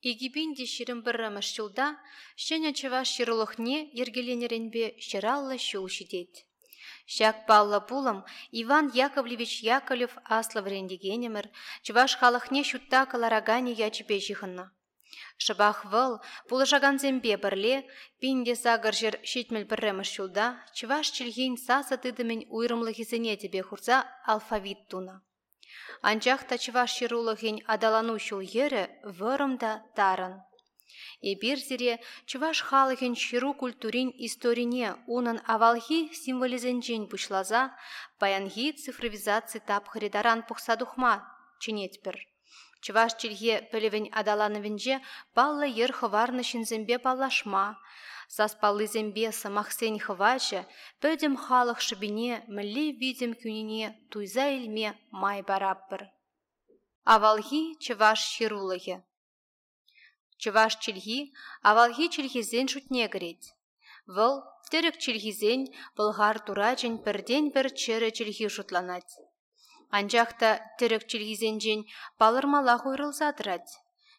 Игибинде ширим біррамыш жылда, шеня чываш ширылықне ергеленеренбе шыраллы шул шидет. Шак балла пулым Иван Яковлевич Яковлев аслы врендегенемір, чываш халықне шутта каларагане ячіпе жихынна. Шыбах вăл, зембе бірле, пинде сагыр жер шетмел бірреміш жылда, чываш чилгейн саса тыдымен уйрымлы хизене тебе хурса алфавит туна. Анчах тачваш ширулығын адалану шул ері вырымда тарын. Эбир зире чуваш халыхын ширу культурин историне унын авалхи символизенчен пушлаза, паянхи цифровизации тап хридаран пухсадухма чинетпір. Чуваш чилге пілівін адаланывінже баллы ер хыварны шинзембе паллашма, Саспаллызембе самахсен хывачы, пөдім халық шыбине мілі видим күніне туйза илме май бараппыр. Авалхи чываш ширулығы. Чываш чилхи, авалхи чилхизен шутне кірет. Выл, терек чилхизен, бұлғар турачын бірден бір чері чилхи шутланат. Анжақта терек чилхизен жен палырмалақ уйрылзадырат.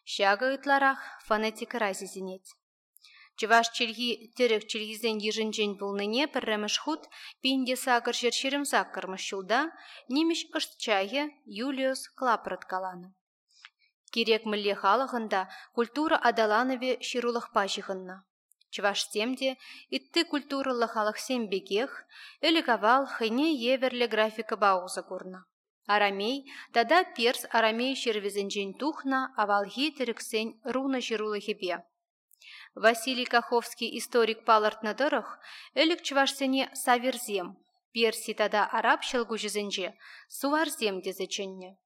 Шағы ытларақ фонетика разизенет. Чываш чилги терек чилгизен ежінжен бұлныне пірреміш худ пинде сагыр жершерім саккырмыш шулда немеш чайы Юлиус Клапрат каланы. Керек мүлле халығында культура адаланове ширулық пашығынна. Чываш семде итті культуралы халық сембегех, элігавал хыне еверлі графика баузы курна. Арамей, тада перс арамей шервезенжен тухна, авалхи терексен руна ширулы хебе. Василий Каховский историк палыртны дырых, өлік чывашсене саверзем, перси тада араб шылгу жүзінже, суарзем дезеченне.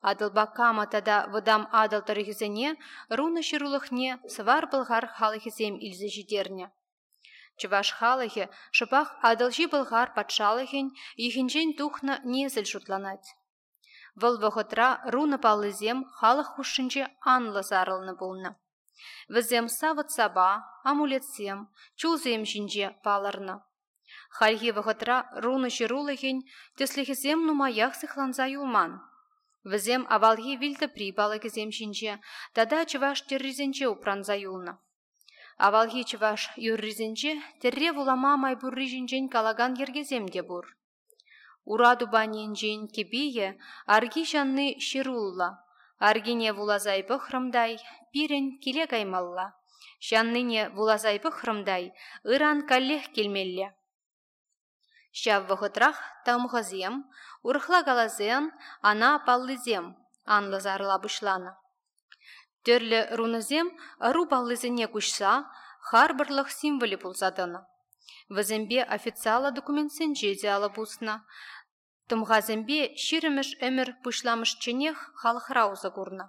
Адылбакама тада выдам адыл тұрғызіне, руны шырулықне свар бұлғар халықызем илзі жидерне. Чываш халығы шыпақ адылжи бұлғар патшалығын ехінжен тухна незіл жұтланат. Выл вғытра руны палызем халық хушынче анлы зарылны болны. Візем савыт саба, амулетсем, чулзем жинже палырны. Хальхи вғытра руны теслихізем нумаях сыхланза юлман. Візем авалхи вилді прибалы кезем жинже, тада чываш терризенче упранза юлны. Авалхи чываш юрризенче, терре вулама майбурри жинжен калаган ергеземде бур. Ураду баненжен кебие, арги жанны ширулла, Аргине вулазайпы хрымдай, пирен келе каймалла. Шанныне вулазайпы хрымдай, ыран каллех келмелле. Шав вғытрах тамғызем, урхла галазен, ана паллызем, анлы зарла Төрлі рунызем ру паллызене күшса, харбырлық символі пулзадыны. Візімбе официала документсен жеде алып Тымғазымбе шириміш өмір пұшламыш ченех халықраузы курна.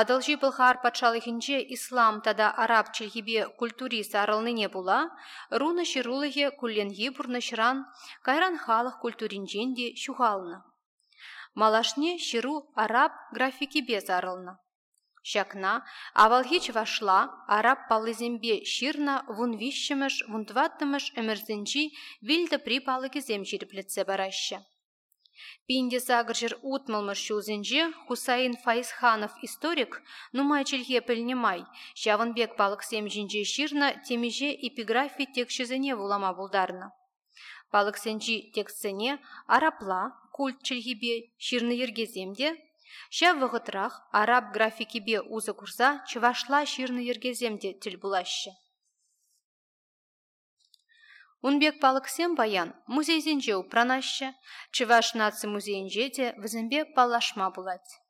Адылжи бұлғар патшалығынже ислам тада араб чилхибе культури сарылныне була, руны ширулығы күлленгі бұрны шыран, кайран халық культуринжен де шуғалны. Малашне ширу араб графикибе зарылны. Шакна, авалхич вашла, араб палызембе ширна вун вишшіміш, вун тваттымыш өмірзінчі вилді припалы кезем жиріплетсе бараща. Пинде сагыржыр утмылмыш шулзенже Хусаин Фаисханов историк нумай челге пілнемай, Шавынбек палық жинже ширна темеже эпиграфи текшізіне вулама булдарны. Палық сенжи текстсене арапла, культ челгебе ширны ергеземде Ша вғытрах араб графикибе узы курса чывашла ширны ергеземде тіл булашы. Унбек палықсем баян музейзенже упранашы, чываш наци музейінже де візімбе палашма булать.